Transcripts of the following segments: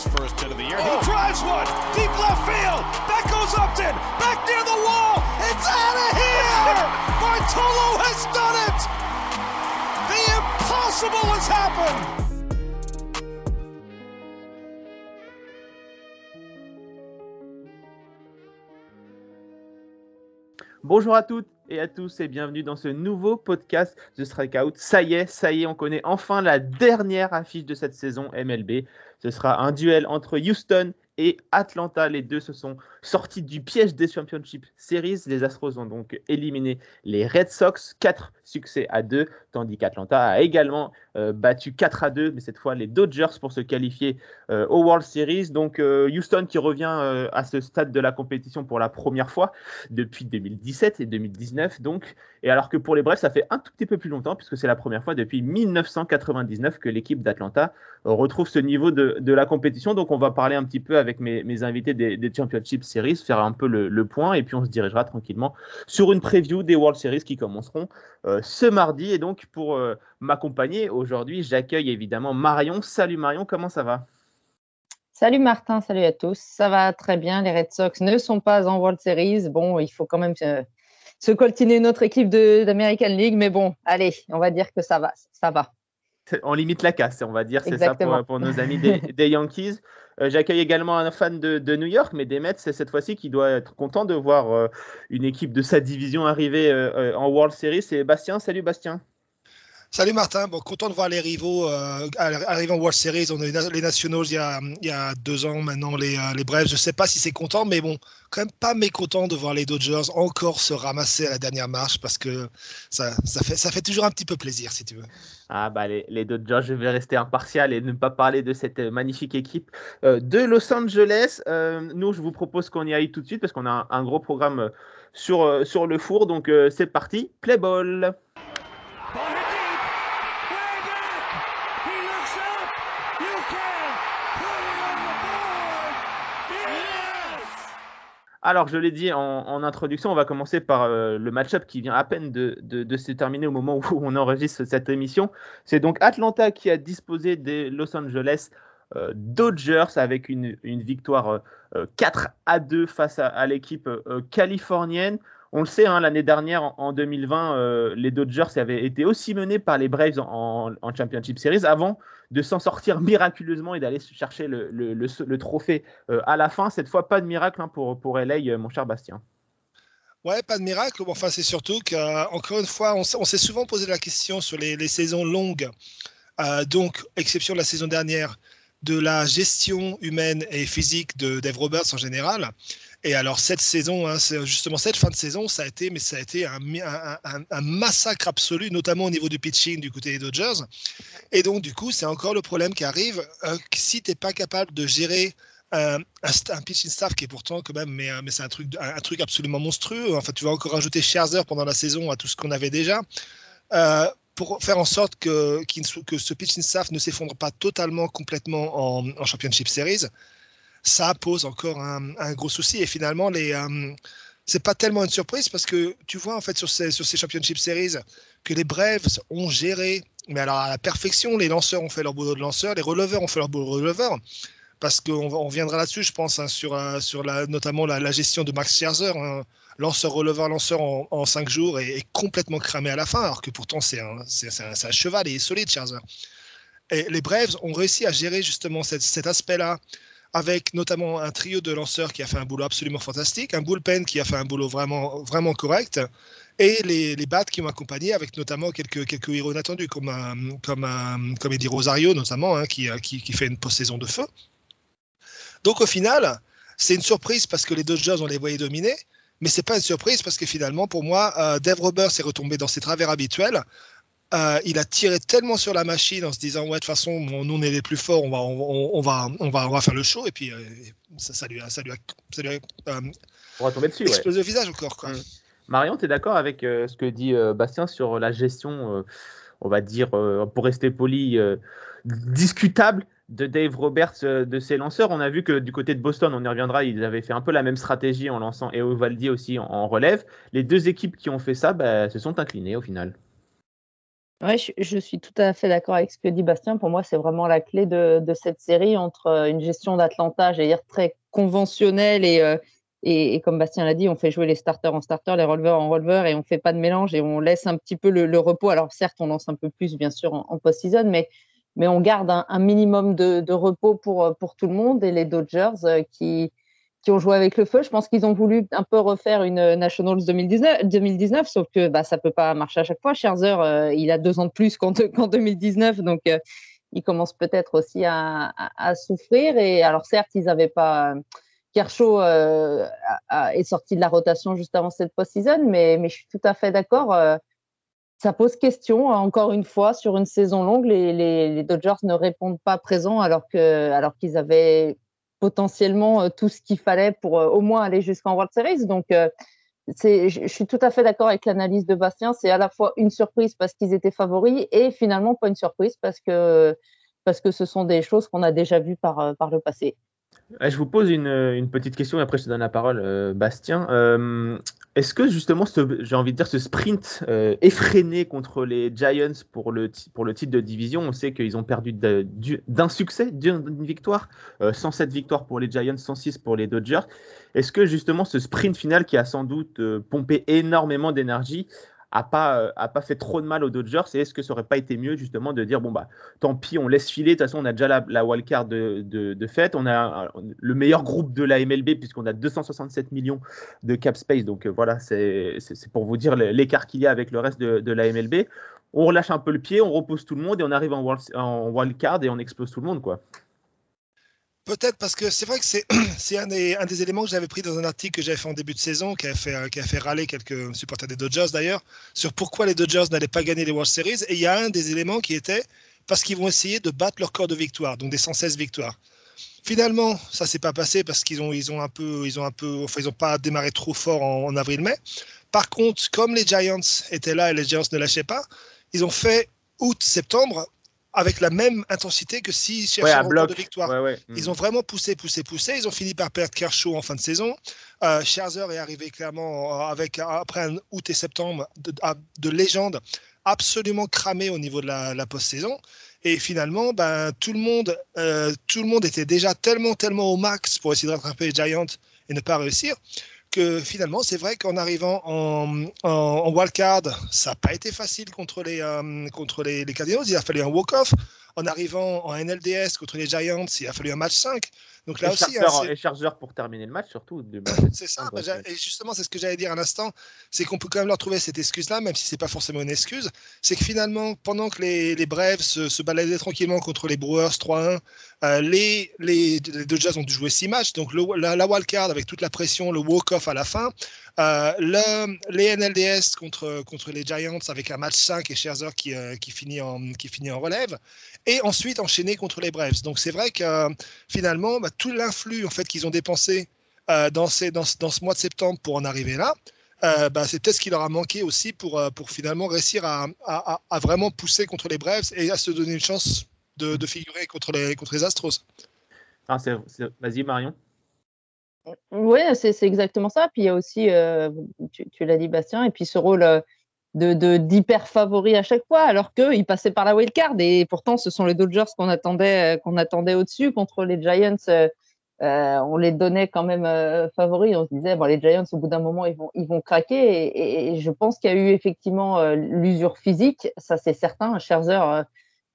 his first hit of the year. He drives one deep left field. That goes Upton. Back near the wall. It's out of here. Bartolo has done it. The impossible has happened. Bonjour à toutes et à tous et bienvenue dans ce nouveau podcast The Strikeout. Ça y est, ça y est, on connaît enfin la dernière affiche de cette saison MLB. Ce sera un duel entre Houston et Atlanta. Les deux se sont sortis du piège des Championship Series. Les Astros ont donc éliminé les Red Sox, 4 succès à 2, tandis qu'Atlanta a également euh, battu 4 à 2, mais cette fois les Dodgers pour se qualifier euh, au World Series. Donc euh, Houston qui revient à ce stade de la compétition pour la première fois depuis 2017 et 2019. Donc, et alors que pour les Braves, ça fait un tout petit peu plus longtemps, puisque c'est la première fois depuis 1999 que l'équipe d'Atlanta retrouve ce niveau de, la compétition. Donc on va parler un petit peu avec mes, invités des, des, Championship Series, faire un peu le, le, point, et puis on se dirigera tranquillement sur une preview des World Series qui commenceront ce mardi. Et donc, pour euh, m'accompagner aujourd'hui, j'accueille évidemment Marion. Salut Marion, comment ça va? Salut Martin, salut à tous. Ça va très bien. Les Red Sox ne sont pas en World Series. Bon, il faut quand même euh, se coltiner notre équipe d'American League, mais bon, allez, on va dire que ça va. Ça va. On limite la casse, on va dire, c'est ça pour, nos amis des, Yankees. Euh, j'accueille également un fan de, New York, mais des Mets, c'est cette fois-ci qui doit être content de voir une équipe de sa division arriver en World Series. C'est Bastien. Salut Bastien. Salut Martin, bon, content de voir les rivaux euh, arriver en World Series. On a eu les Nationals il y a, il y a deux ans, maintenant les, euh, les Braves. Je ne sais pas si c'est content, mais bon, quand même pas mécontent de voir les Dodgers encore se ramasser à la dernière marche parce que ça, ça, fait, ça fait toujours un petit peu plaisir, si tu veux. Ah bah les, les Dodgers, je vais rester impartial et ne pas parler de cette magnifique équipe euh, de Los Angeles. nous, je vous propose qu'on y aille tout de suite parce qu'on a un, gros programme sur, sur le four. Donc c'est parti, play ball. Alors, je l'ai dit en, introduction, on va commencer par euh, le match-up qui vient à peine de, se terminer au moment où on enregistre cette émission. C'est donc Atlanta qui a disposé des Los Angeles euh, Dodgers avec une, victoire 4 euh, à 2 face à l'équipe californienne. On le sait, hein, l'année dernière, en, 2020, euh, les Dodgers avaient été aussi menés par les Braves en, Championship Series avant de s'en sortir miraculeusement et d'aller chercher le, trophée euh, à la fin. Cette fois, pas de miracle hein, pour, LA, euh, mon cher Bastien. Ouais, pas de miracle. Enfin, c'est surtout qu'encore une fois, on, s'est souvent posé la question sur les, saisons longues. donc, exception de la saison dernière, de la gestion humaine et physique de Dave Roberts en général. Et alors cette saison, hein, justement cette fin de saison, ça a été, mais ça a été un, massacre absolu, notamment au niveau du pitching du côté des Dodgers. Et donc du coup, c'est encore le problème qui arrive. Euh, si tu n'es pas capable de gérer euh, un, pitching staff qui est pourtant quand même, mais, euh, mais c'est un truc, un, truc absolument monstrueux. Enfin, tu vas encore rajouter Scherzer pendant la saison à tout ce qu'on avait déjà. Pour faire en sorte que, que ce pitching staff ne s'effondre pas totalement, complètement en, Championship Series, ça pose encore un, gros souci. Et finalement, les, euh, c'est pas tellement une surprise parce que tu vois en fait sur ces, Championship Series que les Braves ont géré, mais alors à la perfection, les lanceurs ont fait leur boulot de lanceur, les releveurs ont fait leur boulot de releveur. Parce qu'on on reviendra là-dessus, je pense, hein, sur, euh, notamment la, gestion de Max Scherzer, hein. Lanceur, releveur, lanceur en, cinq jours et, complètement cramé à la fin, alors que pourtant c'est un, un, un, cheval et solide, Scherzer. Et les Braves ont réussi à gérer justement cet aspect-là avec notamment un trio de lanceurs qui a fait un boulot absolument fantastique, un bullpen qui a fait un boulot vraiment, correct, et les, les bats qui m'ont accompagné, avec notamment quelques, quelques héros inattendus, comme, un, un, comme Eddie Rosario notamment, hein, qui, qui, qui, fait une post-saison de feu. Donc au final, c'est une surprise parce que les Dodgers, on les voyait dominer, mais c'est pas une surprise parce que finalement, pour moi, euh, Dave Roberts est retombé dans ses travers habituels euh, il a tiré tellement sur la machine en se disant ouais de toute façon nous on est les plus forts on va on, va on va on va faire le show et puis euh, ça, ça, lui a ça lui a, ça lui a euh, on va tomber dessus explosé ouais. visage encore quoi. Mm. Marion tu es d'accord avec ce que dit Bastien sur la gestion on va dire pour rester poli discutable de Dave Roberts de ses lanceurs. On a vu que du côté de Boston, on y reviendra, ils avaient fait un peu la même stratégie en lançant Eovaldi aussi en, relève. Les deux équipes qui ont fait ça bah, se sont inclinées au final. Oui, je, suis tout à fait d'accord avec ce que dit Bastien. Pour moi, c'est vraiment la clé de, cette série entre euh, une gestion d'Atlanta, j'allais dire très conventionnelle euh, et, et, comme Bastien l'a dit, on fait jouer les starters en starter, les releveurs en releveurs et on fait pas de mélange et on laisse un petit peu le, repos. Alors certes, on lance un peu plus, bien sûr, en, post-season, mais, mais on garde un, minimum de, repos pour, pour tout le monde et les Dodgers euh, qui qui ont joué avec le feu. Je pense qu'ils ont voulu un peu refaire une Nationals 2019, 2019 sauf que bah, ça peut pas marcher à chaque fois. Scherzer, euh, il a deux ans de plus qu'en 2019, donc euh, il commence peut-être aussi à, à, souffrir. Et alors certes, ils n'avaient pas Kershaw euh, est sorti de la rotation juste avant cette post-season, mais, mais je suis tout à fait d'accord. Ça pose question, encore une fois, sur une saison longue, les, Dodgers ne répondent pas présents alors que alors qu'ils avaient potentiellement euh, tout ce qu'il fallait pour euh, au moins aller jusqu'en World Series. Donc, euh, je suis tout à fait d'accord avec l'analyse de Bastien. C'est à la fois une surprise parce qu'ils étaient favoris et finalement pas une surprise parce que, parce que ce sont des choses qu'on a déjà vues par, par le passé. Je vous pose une, petite question et après je te donne la parole, Bastien. Est-ce que justement, j'ai envie de dire, ce sprint euh, effréné contre les Giants pour le, pour le titre de division, on sait qu'ils ont perdu d'un succès, d'une victoire, 107 euh, victoires pour les Giants, 106 pour les Dodgers. Est-ce que justement ce sprint final qui a sans doute euh, pompé énormément d'énergie a pas, euh, a pas fait trop de mal aux Dodgers Et est-ce que ça aurait pas été mieux justement de dire bon bah tant pis, on laisse filer. De toute façon, on a déjà la, wildcard de, de, fait. On a le meilleur groupe de la MLB puisqu'on a 267 millions de cap space. Donc euh, voilà, c'est pour vous dire l'écart qu'il y a avec le reste de, de, la MLB. On relâche un peu le pied, on repose tout le monde et on arrive en, en wildcard et on explose tout le monde quoi. Peut-être parce que c'est vrai que c'est, un, des, éléments que j'avais pris dans un article que j'avais fait en début de saison, qui a fait, qui a fait râler quelques supporters des Dodgers d'ailleurs, sur pourquoi les Dodgers n'allaient pas gagner les World Series. Et il y a un des éléments qui était parce qu'ils vont essayer de battre leur corps de victoire, donc des 116 victoires. Finalement, ça s'est pas passé parce qu'ils ont, enfin, pas démarré trop fort en avril-mai. Par contre, comme les Giants étaient là et les Giants ne lâchaient pas, ils ont fait août-septembre avec la même intensité que s'ils cherchaient un de victoire. Ils ont vraiment poussé, poussé, poussé. Ils ont fini par perdre Kershaw en fin de saison. Euh, Scherzer est arrivé clairement avec, après un août et septembre de, de légende absolument cramé au niveau de la, la post-saison. Et finalement, ben, tout, le monde, euh, tout le monde était déjà tellement, tellement au max pour essayer de rattraper les Giants et ne pas réussir que finalement, c'est vrai qu'en arrivant en, en, wildcard, ça n'a pas été facile contre les, euh, contre les, les Cardinals. Il a fallu un walk-off. En arrivant en NLDS contre les Giants, il a fallu un match 5. Donc là aussi. Hein, et chargeur pour terminer le match, surtout. c'est ça. Bah, et justement, c'est ce que j'allais dire un instant. C'est qu'on peut quand même leur trouver cette excuse-là, même si c'est pas forcément une excuse. C'est que finalement, pendant que les, les Braves se, se, baladaient tranquillement contre les Brewers 3-1, euh, les, les, les, Dodgers ont dû jouer 6 matchs. Donc le, la, la wildcard avec toute la pression, le walk-off à la fin. Euh, le, les NLDS contre, contre les Giants avec un match 5 et Scherzer qui, euh, qui, finit en, qui finit en relève. Et ensuite enchaîner contre les Braves. Donc c'est vrai que finalement, bah, tout l'influx en fait, qu'ils ont dépensé dans, ces, dans, dans, ce mois de septembre pour en arriver là, bah, c'est peut-être ce qui leur a manqué aussi pour, pour finalement réussir à, à, à, vraiment pousser contre les Braves et à se donner une chance de, de figurer contre les, contre les Astros. Ah, Vas-y, Marion. Oui, c'est exactement ça. Puis il y a aussi, euh, tu, l'as dit Bastien, et puis ce rôle euh, de d'hyper favori à chaque fois, alors qu'ils passaient par la wildcard. Et pourtant, ce sont les Dodgers qu'on attendait, euh, qu'on attendait au-dessus contre les Giants. on les donnait quand même favoris. On se disait, bon, les Giants, au bout d'un moment, ils vont, ils vont craquer. Et, je pense qu'il y a eu effectivement l'usure physique, ça c'est certain. Scherzer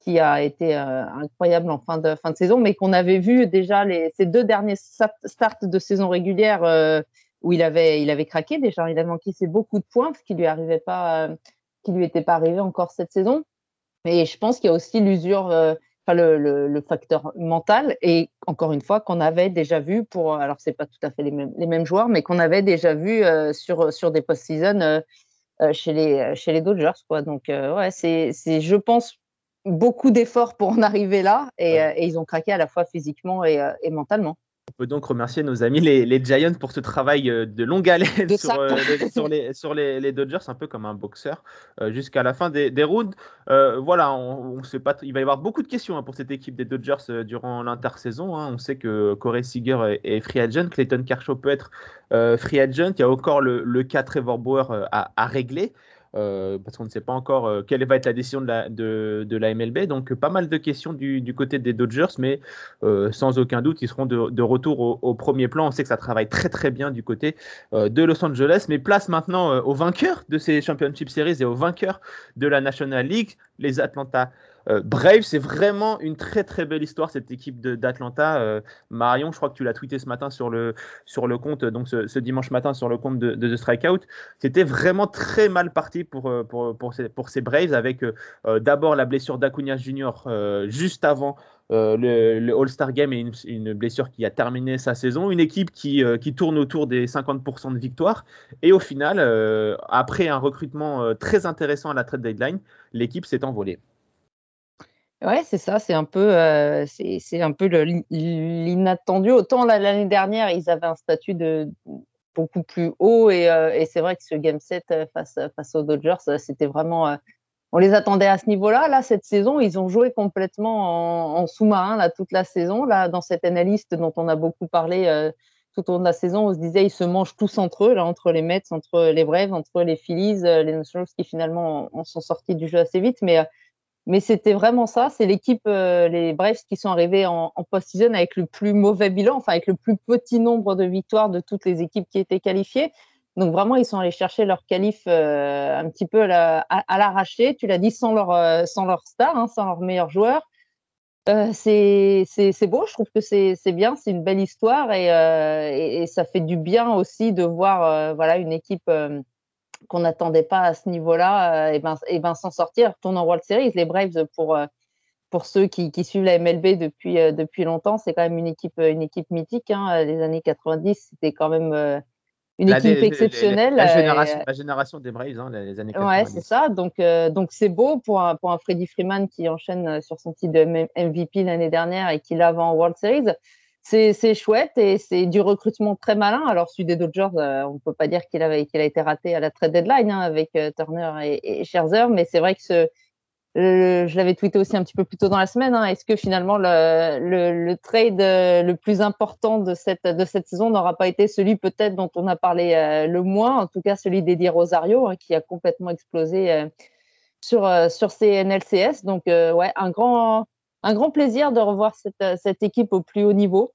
qui a été euh, incroyable en fin de, fin de saison, mais qu'on avait vu déjà les, ces deux derniers starts de saison régulière euh, où il avait, il avait craqué déjà. Il a manqué ses beaucoup de points, ce qui lui arrivait pas, euh, qui lui était pas arrivé encore cette saison. Et je pense qu'il y a aussi l'usure, enfin le, le, le, facteur mental. Et encore une fois, qu'on avait déjà vu pour, alors c'est pas tout à fait les mêmes, les mêmes joueurs, mais qu'on avait déjà vu sur sur des post-season chez les chez les Dodgers, quoi. Donc ouais, c'est c'est, je pense beaucoup d'efforts pour en arriver là et, euh, et, ils ont craqué à la fois physiquement et, euh, et mentalement. On peut donc remercier nos amis les, les Giants pour ce travail euh, de longue haleine sur, sur, les, sur les, les, Dodgers, un peu comme un boxeur, jusqu'à la fin des, des rounds. voilà, on, on sait pas, il va y avoir beaucoup de questions hein, pour cette équipe des Dodgers durant l'intersaison. Hein. On sait que Corey Seager est, free agent, Clayton Kershaw peut être free agent. Il y a encore le, le cas Trevor Bauer à, à régler. Euh, parce qu'on ne sait pas encore euh, quelle va être la décision de la, MLB. Donc pas mal de questions du, côté des Dodgers, mais euh, sans aucun doute, ils seront de, de retour au, au, premier plan. On sait que ça travaille très très bien du côté de Los Angeles, mais place maintenant aux vainqueurs de ces Championship Series et aux vainqueurs de la National League, les Atlanta euh, Brave, c'est vraiment une très très belle histoire cette équipe d'Atlanta. Euh, Marion, je crois que tu l'as tweeté ce matin sur le, sur le compte, donc ce, dimanche matin sur le compte de, The Strikeout. C'était vraiment très mal parti pour, euh, pour, pour, ces, Braves avec euh, d'abord la blessure d'Acuna Jr. juste avant le, All-Star Game et une, blessure qui a terminé sa saison. Une équipe qui, qui tourne autour des 50% de victoires. Et au final, après un recrutement très intéressant à la trade deadline, l'équipe s'est envolée. Ouais, c'est ça, c'est un peu, euh, c'est un peu l'inattendu. Autant l'année dernière, ils avaient un statut de beaucoup plus haut et, euh, c'est vrai que ce game set euh, face, face aux Dodgers, c'était vraiment, euh, on les attendait à ce niveau-là. Là, cette saison, ils ont joué complètement en, en sous-marin là toute la saison. Là, dans cette analyste dont on a beaucoup parlé euh, tout au long de la saison, on se disait ils se mangent tous entre eux, là, entre les Mets, entre les Braves, entre les Phillies, les Nationals qui finalement en sont sortis du jeu assez vite, mais mais c'était vraiment ça. C'est l'équipe, euh, les Braves, qui sont arrivés en, en post-season avec le plus mauvais bilan, enfin avec le plus petit nombre de victoires de toutes les équipes qui étaient qualifiées. Donc vraiment, ils sont allés chercher leur qualif euh, un petit peu à, la, à, l'arraché. Tu l'as dit, sans leur, euh, sans leur star, hein, sans leur meilleur joueur. Euh, c'est beau, je trouve que c'est bien, c'est une belle histoire et, euh, et, et, ça fait du bien aussi de voir euh, voilà une équipe qu'on n'attendait pas à ce niveau-là, et ben, et ben s'en sortir, retourner en World Series. Les Braves, pour, pour ceux qui, qui suivent la MLB depuis, depuis longtemps, c'est quand même une équipe, une équipe mythique. Hein. Les années 90, c'était quand même une la, équipe exceptionnelle. La, la, génération, la, génération, des Braves, hein, les années 90. Ouais, c'est ça. Donc, euh, donc c'est beau pour un, pour un Freddie Freeman qui enchaîne sur son titre de MVP l'année dernière et qui l'a en World Series c'est chouette et c'est du recrutement très malin. Alors, celui des Dodgers, euh, on ne peut pas dire qu'il qu a été raté à la trade deadline hein, avec euh, Turner et, Scherzer, mais c'est vrai que je l'avais tweeté aussi un petit peu plus tôt dans la semaine. Hein, Est-ce que finalement le, trade euh, le plus important de cette, saison n'aura pas été celui peut-être dont on a parlé euh, le moins, en tout cas celui d'Eddie Rosario, hein, qui a complètement explosé sur, sur ces NLCS. Donc, ouais, un grand un grand plaisir de revoir cette, euh, cette, équipe au plus haut niveau.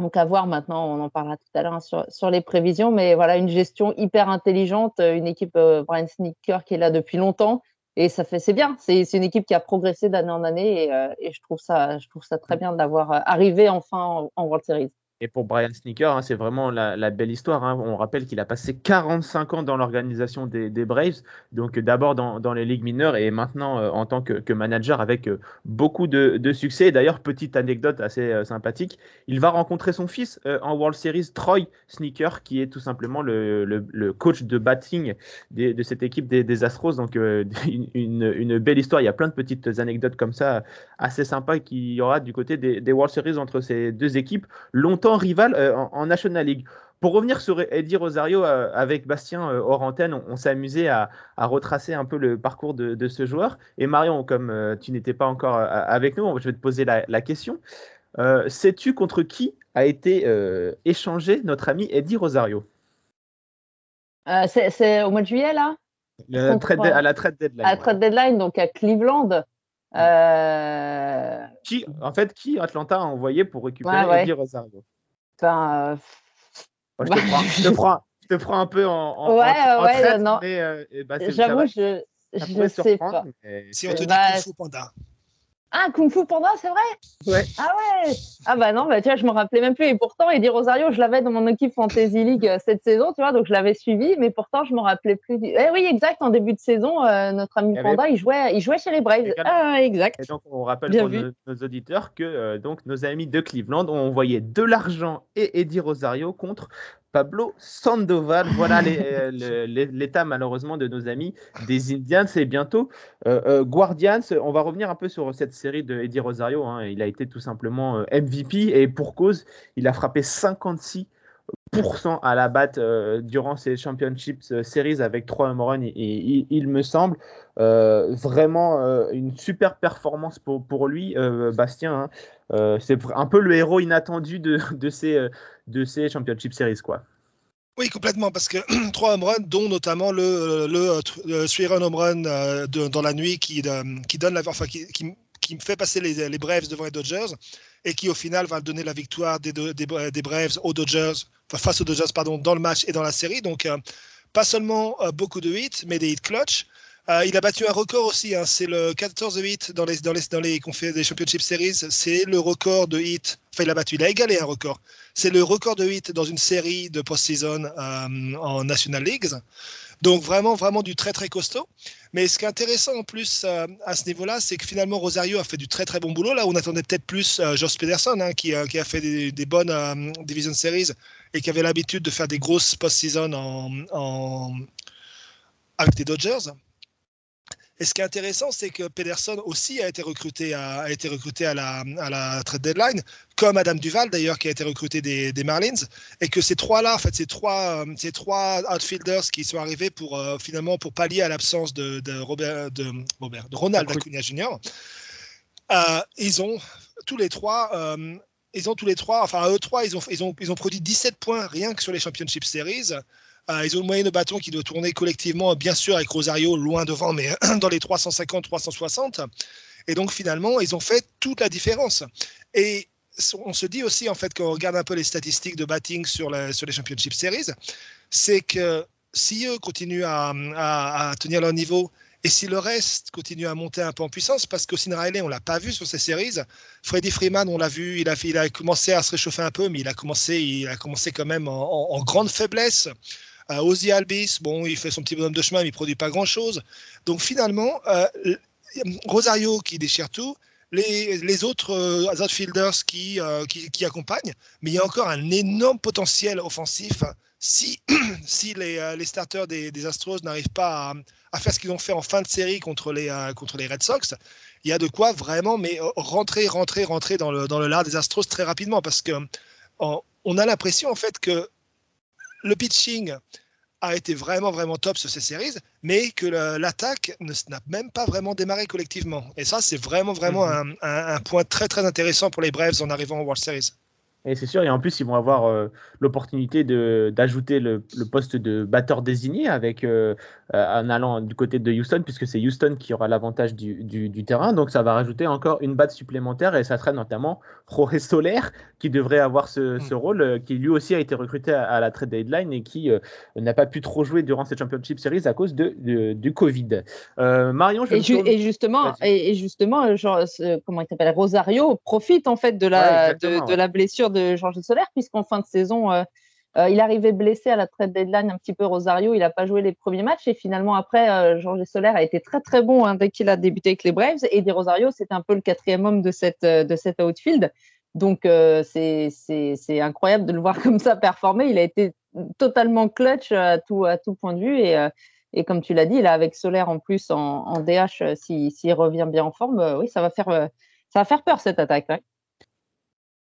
Donc à voir maintenant, on en parlera tout à l'heure hein, sur, sur, les prévisions, mais voilà une gestion hyper intelligente, euh, une équipe euh, Brian Sneaker qui est là depuis longtemps et ça fait c'est bien. C'est une équipe qui a progressé d'année en année et, euh, et, je trouve ça je trouve ça très bien d'avoir arrivé enfin en, en World Series. Et pour Brian Sneaker, hein, c'est vraiment la, belle histoire. Hein. On rappelle qu'il a passé 45 ans dans l'organisation des, Braves, donc d'abord dans, les ligues mineures et maintenant euh, en tant que, manager avec euh, beaucoup de, succès. D'ailleurs, petite anecdote assez euh, sympathique, il va rencontrer son fils en World Series, Troy Sneaker, qui est tout simplement le, coach de batting de cette équipe des, Astros. Donc une, belle histoire. Il y a plein de petites anecdotes comme ça assez sympas qu'il y aura du côté des, des World Series entre ces deux équipes. Longtemps rival euh, en, en, National League. Pour revenir sur Eddie Rosario, euh, avec Bastien euh, hors antenne, on, on s'est amusé à, à, retracer un peu le parcours de, de ce joueur. Et Marion, comme tu n'étais pas encore avec nous, je vais te poser la, la question. Sais-tu contre qui a été échangé notre ami Eddie Rosario? C'est au mois de juillet, là? Le trade, À la trade deadline. À la trade deadline, donc à Cleveland. Euh... Qui, en fait, qui Atlanta a envoyé pour récupérer ouais, ouais. Eddie Rosario? Ben, euh... Moi, je, te prends, je, te prends, je, te prends, un peu en, en, ouais, en, en ouais, traite, non. mais euh, bah, j'avoue, je, je sais pas. Si on te dit bah, Kung Fu Panda. Ah, Kung Fu Panda, c'est vrai? Ouais. Ah ouais Ah bah non, bah, tu vois, je me rappelais même plus. Et pourtant, Eddie Rosario, je l'avais dans mon équipe Fantasy League euh, cette saison, tu vois, donc je l'avais suivi, mais pourtant, je me rappelais plus. Du... Eh oui, exact, en début de saison, euh, notre ami il Panda, avait... il, jouait, il jouait chez les Braves. Ah, exact. Et donc, on rappelle Bien pour nos, nos, auditeurs que euh, donc, nos amis de Cleveland ont envoyé de l'argent et Eddie Rosario contre Pablo Sandoval. Voilà l'état malheureusement de nos amis des Indians. Et bientôt euh, euh, Guardians. On va revenir un peu sur cette série de Eddie Rosario. Hein. Il a été tout simplement euh, MVP et pour cause, il a frappé 56 à la batte euh, durant ces Championships euh, Series avec trois home runs, et, il me semble euh, vraiment une super performance pour, pour lui, Bastien. Hein. c'est un peu le héros inattendu de, de, ces, de ces Championship Series. Quoi. Oui, complètement, parce que trois home runs, dont notamment le, le, le run home run dans la nuit qui, qui donne la, qui, qui, me fait passer les, les Braves devant les Dodgers et qui au final va donner la victoire des, des Braves aux Dodgers, face aux Dodgers pardon, dans le match et dans la série. Donc, euh, pas seulement euh, beaucoup de hits, mais des hits clutch. Euh, il a battu un record aussi, hein, c'est le 14 hits dans les, dans les, dans les Championship Series. C'est le record de hits, enfin il a battu, il a égalé un record. C'est le record de hits dans une série de post-season euh, en National Leagues. Donc vraiment, vraiment du très très costaud. Mais ce qui est intéressant en plus euh, à ce niveau-là, c'est que finalement Rosario a fait du très très bon boulot. Là, on attendait peut-être plus Josh Pederson, hein, qui, qui, a fait des, bonnes Division Series et qui avait l'habitude de faire des grosses post-season en, avec les Dodgers. Et ce qui est intéressant, c'est que Pederson aussi a été recruté à, a été recruté à la, à la trade deadline, comme Adam Duval d'ailleurs, qui a été recruté des, des, Marlins, et que ces trois-là, en fait, ces trois, ces trois outfielders qui sont arrivés pour euh, finalement pour pallier à l'absence de, de, Robert, de, Robert, de Ronald Acuna Jr. Euh, ils ont tous les trois. Euh, ils ont tous les trois, enfin, eux trois, ils ont, ils, ont, ils ont produit 17 points rien que sur les Championship Series. Euh, ils ont une moyenne de bâton qui doit tourner collectivement, bien sûr, avec Rosario loin devant, mais dans les 350-360. Et donc, finalement, ils ont fait toute la différence. Et on se dit aussi, en fait, quand on regarde un peu les statistiques de batting sur, les Championship Series, c'est que si eux continuent à, tenir leur niveau et si le reste continue à monter un peu en puissance, parce qu'Austin Riley, on l'a pas vu sur ces séries, Freddy Freeman, on l'a vu, il a, commencé à se réchauffer un peu, mais il a commencé, il a commencé quand même en grande faiblesse. Euh, Ozzy Albis, bon, il fait son petit bonhomme de chemin, mais il produit pas grand-chose. Donc finalement, euh, Rosario qui déchire tout, les, autres euh, outfielders qui, euh, qui, qui, accompagnent, mais il y a encore un énorme potentiel offensif si, si les, les starters des, Astros n'arrivent pas à, faire ce qu'ils ont fait en fin de série contre les, contre les Red Sox. Il y a de quoi vraiment mais rentrer, rentrer, rentrer dans le, dans le lard des Astros très rapidement parce que on a l'impression en fait que le pitching a été vraiment, vraiment top sur ces séries, mais que l'attaque n'a même pas vraiment démarré collectivement. Et ça, c'est vraiment, vraiment mm -hmm. un, un, un, point très, très intéressant pour les Braves en arrivant en World Series. Et c'est sûr, et en plus, ils vont avoir euh, l'opportunité d'ajouter le, le, poste de batteur désigné avec, euh, en allant du côté de Houston, puisque c'est Houston qui aura l'avantage du, du, du, terrain. Donc, ça va rajouter encore une batte supplémentaire et ça serait notamment Jorge Soler qui devrait avoir ce, mmh. ce rôle, euh, qui lui aussi a été recruté à, à la trade deadline et qui euh, n'a pas pu trop jouer durant cette Championship Series à cause de, de du Covid. Euh, Marion, je et, ju et, justement, et, et, justement, genre, comment il s'appelle Rosario profite en fait de la, ouais, de, de, la blessure de Georges Solaire, puisqu'en fin de saison, euh, euh, il arrivait blessé à la trade deadline un petit peu Rosario, il n'a pas joué les premiers matchs et finalement après, euh, Georges Solaire a été très très bon hein, dès qu'il a débuté avec les Braves et Di Rosario, c'était un peu le quatrième homme de cette, de cette outfield. Donc euh, c'est incroyable de le voir comme ça performer. Il a été totalement clutch à tout, à tout point de vue et, et comme tu l'as dit, là avec Solaire en plus en, DH, s'il si, revient bien en forme, oui, ça va faire, ça va faire peur cette attaque.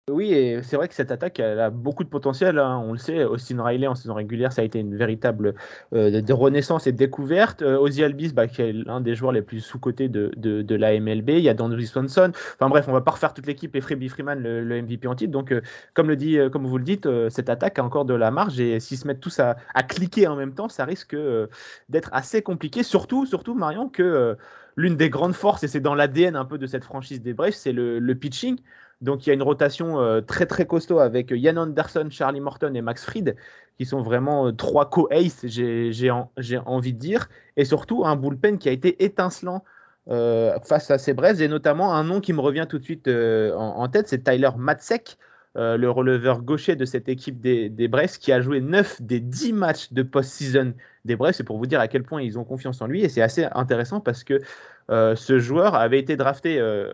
Oui, et c'est vrai que cette attaque a beaucoup de potentiel. Hein. On le sait, Austin Riley en saison régulière, ça a été une véritable euh, renaissance et découverte. Euh, Ozzy Albis, bah, qui est l'un des joueurs les plus sous-cotés de, de, la MLB. Il y a Dandry Swanson. Enfin bref, on va pas refaire toute l'équipe et Freddie Freeman, le, MVP en titre. Donc, euh, comme, le dit, comme vous le dites, euh, cette attaque a encore de la marge et s'ils se mettent tous à, cliquer en même temps, ça risque euh, d'être assez compliqué. Surtout, surtout Marion, que l'une des grandes forces, et c'est dans l'ADN un peu de cette franchise des Braves, c'est le pitching. Donc il y a une rotation euh, très très costaud avec Yann Anderson, Charlie Morton et Max Fried, qui sont vraiment euh, trois co-ace, j'ai en, envie de dire, et surtout un bullpen qui a été étincelant euh, face à ces braises, et notamment un nom qui me revient tout de suite en, tête, c'est Tyler Matzek, le releveur gaucher de cette équipe des, des qui a joué 9 des 10 matchs de post-season des Brest, c'est pour vous dire à quel point ils ont confiance en lui, et c'est assez intéressant parce que euh, ce joueur avait été drafté euh,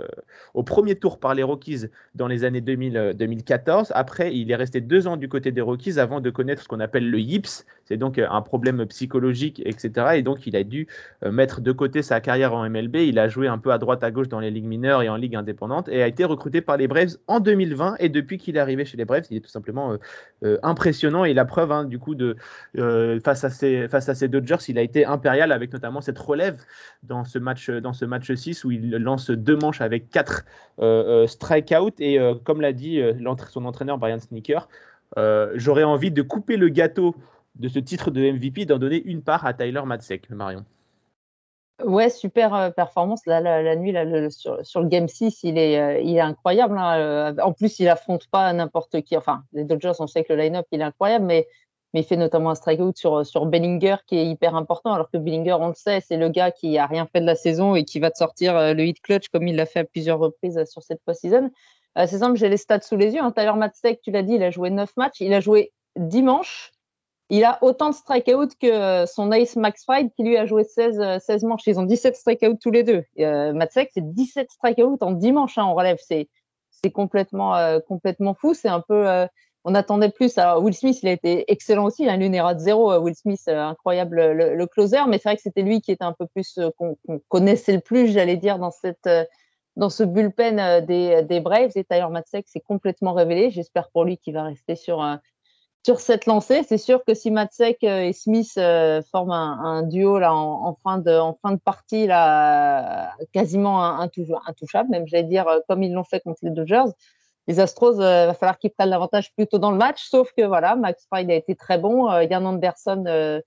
au premier tour par les Rockies dans les années 2000, 2014. Euh, Après, il est resté deux ans du côté des Rockies avant de connaître ce qu'on appelle le yips. C'est donc un problème psychologique, etc. Et donc, il a dû mettre de côté sa carrière en MLB. Il a joué un peu à droite, à gauche dans les ligues mineures et en ligue indépendante et a été recruté par les Braves en 2020. Et depuis qu'il est arrivé chez les Braves, il est tout simplement impressionnant. Et la preuve, hein, du coup, de, face, à ces, face à ces Dodgers, il a été impérial avec notamment cette relève dans ce match dans ce match 6 où il lance deux manches avec quatre euh, euh strikeouts et euh, comme l'a dit son entraîneur Brian Sneaker, j'aurais envie de couper le gâteau de ce titre de MVP d'en donner une part à Tyler Matzek, Marion. Ouais, super performance. la, nuit, sur, le Game 6, il est, il est incroyable. Hein. En plus, il affronte pas n'importe qui. Enfin, les Dodgers, on sait que le line-up, il est incroyable, mais, mais il fait notamment un strikeout sur, sur Bellinger qui est hyper important, alors que Bellinger, on le sait, c'est le gars qui a rien fait de la saison et qui va te sortir le hit clutch comme il l'a fait à plusieurs reprises sur cette post-season. c'est simple, j'ai les stats sous les yeux. Hein. Tyler Matzek, tu l'as dit, il a joué 9 matchs. Il a joué dimanche il a autant de strikeouts que euh, son ace Max Fried qui lui a joué 16, 16 euh, manches. Ils ont 17 strikeouts tous les deux. Euh, c'est 17 strikeouts en 10 manches hein, en relève. C'est, complètement, euh, complètement fou. C'est un peu. On attendait plus. Alors, Will Smith, il a été excellent aussi. Il a une erreur de zéro. Will Smith, incroyable le, closer. Mais c'est vrai que c'était lui qui était un peu plus. qu'on, connaissait le plus, j'allais dire, dans cette. dans ce bullpen des, Braves, et Tyler Matzek s'est complètement révélé. J'espère pour lui qu'il va rester sur sur cette lancée. C'est sûr que si Matsek euh, et Smith euh, forment un, duo là en, fin de en fin de partie là quasiment intouchable, même j'allais dire euh, comme ils l'ont fait contre les Dodgers. Les Astros, va falloir qu'ils prennent l'avantage plutôt dans le match, sauf que voilà, Max Fried a été très bon. Yann Anderson, je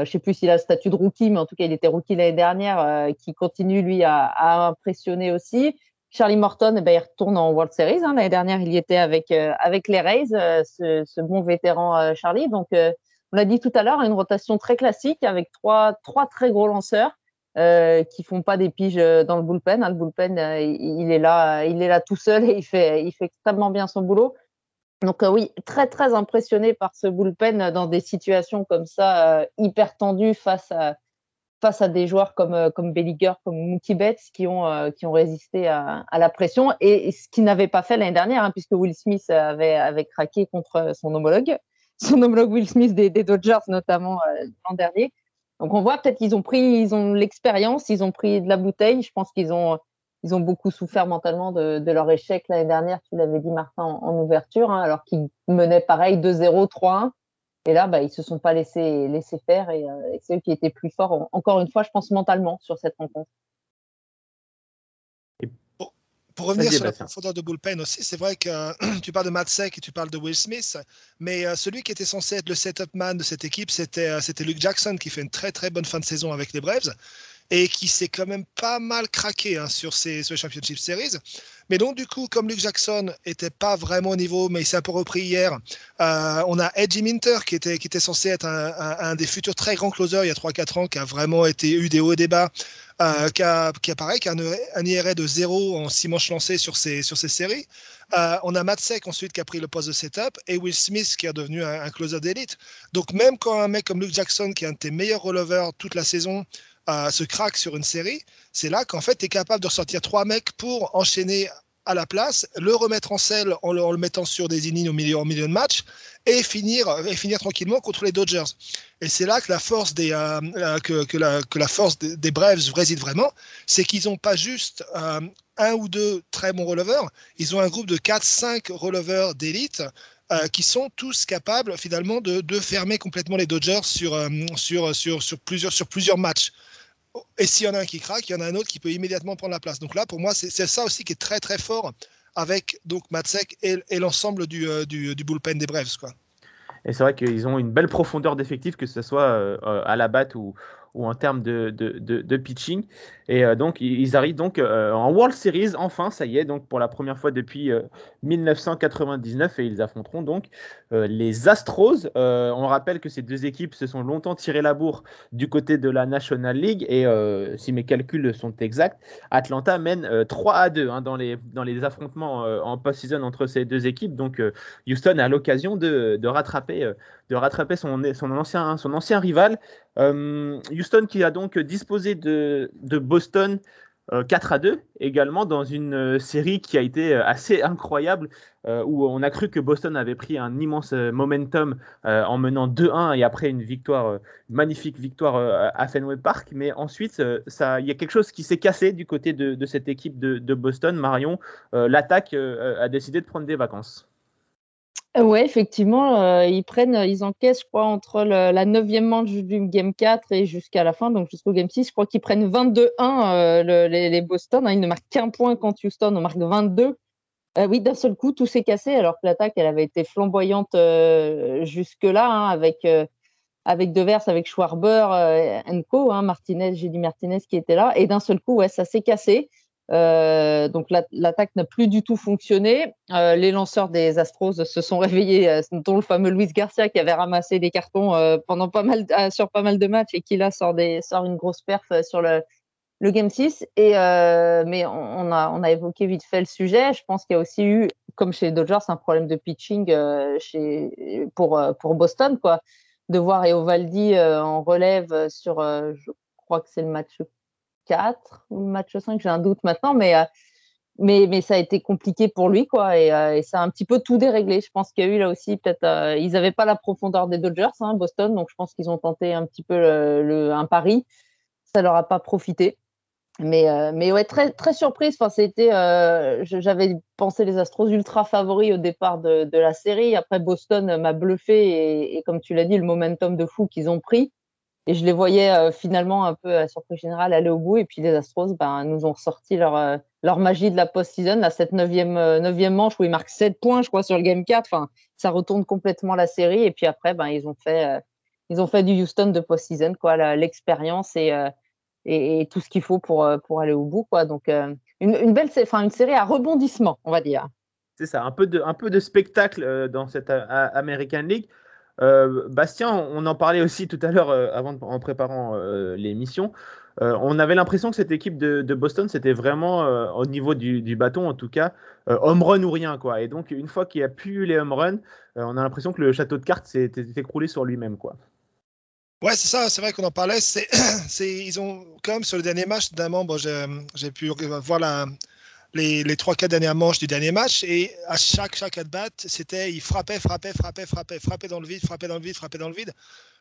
ne sais plus s'il a le statut de rookie, mais en tout cas il était rookie l'année dernière, qui continue lui à, à impressionner aussi. Charlie Morton, eh ben, il retourne en World Series. Hein. L'année dernière, il y était avec, euh, avec les Rays, euh, ce, ce, bon vétéran euh, Charlie. Donc, on l'a dit tout à l'heure, une rotation très classique avec trois, trois très gros lanceurs euh, qui font pas des piges dans le bullpen. Hein. Le bullpen, il, est là, il est là tout seul et il fait, il fait extrêmement bien son boulot. Donc oui, très très impressionné par ce bullpen dans des situations comme ça hyper tendues face à face à des joueurs comme, euh, comme Belliger, comme Mookie Betts, qui ont, euh, qui ont résisté à, la pression, et, ce qu'ils n'avaient pas fait l'année dernière, hein, puisque Will Smith avait, avait craqué contre son homologue, son homologue Will Smith des, Dodgers, notamment euh, l'an dernier. Donc on voit peut-être qu'ils ont pris, ils ont l'expérience, ils ont pris de la bouteille. Je pense qu'ils ont, ils ont beaucoup souffert mentalement de, leur échec l'année dernière, tu l'avais dit Martin en, ouverture, hein, alors qu'ils menaient pareil 2-0, 3-1. Et là, bah, ils se sont pas laissés, laisser faire et, euh, c'est eux qui étaient plus forts, encore une fois, je pense mentalement sur cette rencontre. Pour, revenir sur la profondeur de bullpen aussi, c'est vrai que tu parles de Matt Sek et tu parles de Will Smith, mais euh, celui qui était censé être le setup man de cette équipe, c'était euh, c'était Luke Jackson qui fait une très très bonne fin de saison avec les Braves et qui s'est quand même pas mal craqué hein, sur, ces, Championship Series. Mais donc, du coup, comme Luke Jackson était pas vraiment au niveau, mais il s'est un peu repris hier, euh, on a Edgy Minter qui était, censé être un, des futurs très grands closers il y a 3-4 ans, qui a vraiment été eu des hauts et des bas, euh, qui, a, qui a un, un IRA de 0 en 6 manches lancées sur ces, sur séries. Euh, on a Matt Sek ensuite qui a pris le poste de setup et Will Smith qui est devenu un, un closer d'élite. Donc même quand un mec comme Luke Jackson, qui est un de tes meilleurs releveurs toute la saison, se craque sur une série, c'est là qu'en fait, tu es capable de ressortir trois mecs pour enchaîner à la place, le remettre en selle en le, mettant sur des innings au milieu, de match et finir, et finir tranquillement contre les Dodgers. Et c'est là que la force des, euh, euh, que, la, force des, Braves réside vraiment, c'est qu'ils n'ont pas juste euh, un ou deux très bons releveurs, ils ont un groupe de 4-5 releveurs d'élite qui sont tous capables finalement de, de, fermer complètement les Dodgers sur, sur, sur, sur, plusieurs, sur plusieurs matchs. Et s'il y en a un qui craque, il y en a un autre qui peut immédiatement prendre la place. Donc là, pour moi, c'est ça aussi qui est très très fort avec donc Matsek et, l'ensemble du, euh, du, du, bullpen des Braves. Quoi. Et c'est vrai qu'ils ont une belle profondeur d'effectif, que ce soit euh, à la batte ou, ou en termes de, de, de, pitching. Et euh, donc, ils arrivent donc euh, en World Series, enfin, ça y est, donc pour la première fois depuis 1999, euh, et ils affronteront donc les Astros. on rappelle que ces deux équipes se sont longtemps tirées la bourre du côté de la National League, et si mes calculs sont exacts, Atlanta mène 3 à 2 hein, dans, les, dans les affrontements en post-season entre ces deux équipes. Donc, Houston a l'occasion de, de rattraper de rattraper son, son, ancien, son ancien rival. Euh, Houston qui a donc disposé de, Boston 4 euh, à 2 également dans une euh, série qui a été assez incroyable où on a cru que Boston avait pris un immense momentum en menant 2-1 et après une magnifique victoire à Fenway Park. Mais ensuite, il y a quelque chose qui s'est cassé du côté de, cette équipe de Boston. Marion, l'attaque a décidé de prendre des vacances. Ouais, effectivement, euh, ils prennent, ils encaissent, je crois, entre la neuvième manche du Game 4 et jusqu'à la fin, donc jusqu'au Game 6, je crois qu'ils prennent 22-1 euh, les, Boston. Hein, ils ne marquent qu'un point contre Houston, on marque 22. Euh, oui, d'un seul coup, tout s'est cassé, alors que l'attaque, elle avait été flamboyante jusque-là, hein, avec avec Devers, avec Schwarber, euh, Enco, hein, Martinez, Martinez qui était là. Et d'un seul coup, ouais, ça s'est cassé. Euh, donc l'attaque n'a plus du tout fonctionné. Euh, les lanceurs des Astros se sont réveillés, dont le fameux Luis Garcia qui avait ramassé des cartons pendant pas mal sur pas mal de matchs et qui là sort, des, sort une grosse perf sur le, le Game 6. Et, mais on, a, on a évoqué vite fait le sujet. Je pense qu'il y a aussi eu, comme chez les Dodgers, un problème de pitching chez, pour, pour Boston. quoi de voir Eovaldi euh, en relève euh, sur, euh, je crois que c'est le match 4 ou le match 5, j'ai un doute maintenant, mais, mais, mais ça a été compliqué pour lui, quoi, et, ça a un petit peu tout déréglé. Je pense qu'il y a eu là aussi, peut-être, ils n'avaient pas la profondeur des Dodgers, hein, Boston, donc je pense qu'ils ont tenté un petit peu le, un pari. Ça leur a pas profité. Mais, euh, mais ouais, très, très surprise. Enfin, c'était, euh, j'avais pensé les Astros ultra favoris au départ de, la série. Après, Boston m'a bluffé et, comme tu l'as dit, le momentum de fou qu'ils ont pris. Et je les voyais euh, finalement un peu à surprise générale aller au bout. Et puis les Astros ben, nous ont ressorti leur, leur magie de la post-season, à cette neuvième, neuvième manche où ils marquent 7 points, je crois, sur le game 4. Enfin, ça retourne complètement la série. Et puis après, ben, ils, ont fait, ils ont fait du Houston de post-season, quoi, l'expérience et et, tout ce qu'il faut pour, euh, pour aller au bout. Quoi. Donc, euh, une, une, belle, enfin, une série à rebondissement, on va dire. C'est ça, un peu de, un peu de spectacle euh, dans cette American League. Bastien, on en parlait aussi tout à l'heure avant en préparant l'émission. on avait l'impression que cette équipe de, Boston, c'était vraiment au niveau du, bâton, en tout cas, home run ou rien. Quoi. Et donc, une fois qu'il n'y a plus les home runs, on a l'impression que le château de cartes s'est écroulé sur lui-même. quoi. Ouais, c'est ça, c'est vrai qu'on en parlait. C'est, ils ont quand même sur le dernier match, notamment, bon, j'ai, pu voir la, les, les 3-4 dernières manches du dernier match et à chaque, chaque at-bat, c'était ils frappaient, frappaient, frappaient, frappaient, frappaient dans le vide, frappaient dans le vide, frappaient dans le vide.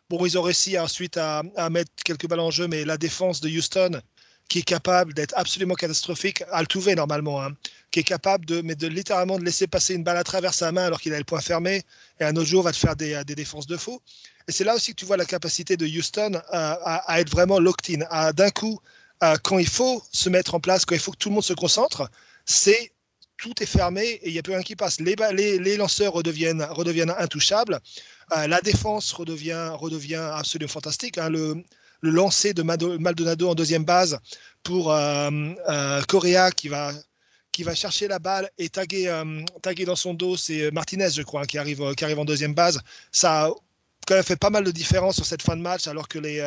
Bon, ils ont réussi ensuite à, à mettre quelques balles en jeu, mais la défense de Houston, qui est capable d'être absolument catastrophique, Altuve normalement, hein, qui est capable de, mais de littéralement de laisser passer une balle à travers sa main alors qu'il a le point fermé, et un autre jour va te faire des, des défenses de fou. Et c'est là aussi que tu vois la capacité de Houston à, à, être vraiment locked in, à d'un coup, quand il faut se mettre en place, quand il faut que tout le monde se concentre, c'est tout est fermé et il n'y a plus rien qui passe. Les, lanceurs redeviennent, intouchables. Euh, la défense redevient, absolument fantastique. Hein. Le, lancer de Maldonado en deuxième base pour euh, euh, Correa qui va chercher la balle et taguer, euh, dans son dos, c'est Martinez, je crois, qui, arrive, qui arrive en deuxième base. Ça quand même fait pas mal de différence sur cette fin de match, alors que les.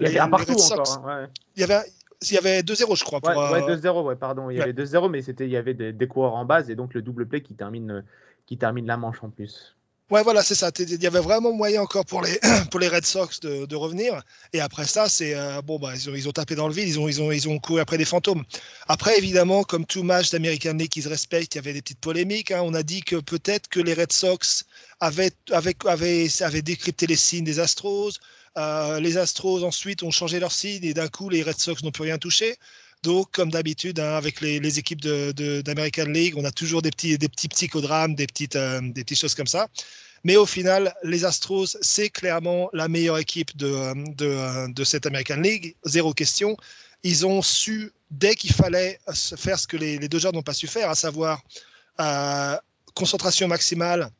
il y avait un partout encore. Hein, il y avait, il y avait 2-0, je crois. Pour, ouais, 2-0, ouais, pardon. Il y avait 2-0, mais c'était, il y avait des, des, coureurs en base et donc le double play qui termine, qui termine la manche en plus. Ouais, voilà, c'est ça. Il y avait vraiment moyen encore pour les, pour les Red Sox de, de revenir. Et après ça, c'est euh, bon, bah, ils ont, ils, ont, tapé dans le vide, ils ont, ils, ont, ils ont couru après des fantômes. Après, évidemment, comme tout match d'American League qui se respecte, il y avait des petites polémiques. Hein. On a dit que peut-être que les Red Sox avaient, avaient, avaient, avaient décrypté les signes des Astros. Euh, les Astros ensuite ont changé leurs signes et d'un coup, les Red Sox n'ont plus rien touché. Donc, comme d'habitude, hein, avec les, équipes d'American de, League, on a toujours des petits, des petits psychodrames, des petites, euh, des petites choses comme ça. Mais au final, les Astros, c'est clairement la meilleure équipe de, de, cette American League. Zéro question. Ils ont su, dès qu'il fallait faire ce que les, les Dodgers n'ont pas su faire, à savoir euh, concentration maximale,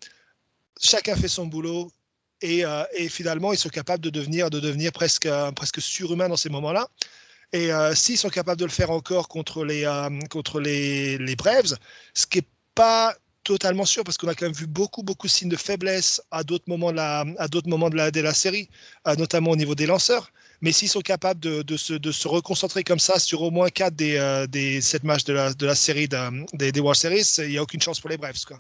chacun fait son boulot. Et, euh, et, finalement, ils sont capables de devenir, de devenir presque, presque surhumains dans ces moments-là. Et euh, s'ils sont capables de le faire encore contre les, euh, contre les, les Braves, ce qui n'est pas totalement sûr parce qu'on a quand même vu beaucoup beaucoup de signes de faiblesse à d'autres moments de la à d'autres moments de la, de la série euh, notamment au niveau des lanceurs mais s'ils sont capables de, de, se, de se reconcentrer comme ça sur au moins 4 des, euh, des 7 matchs de la, de la série des, des World Series il n'y a aucune chance pour les Braves quoi.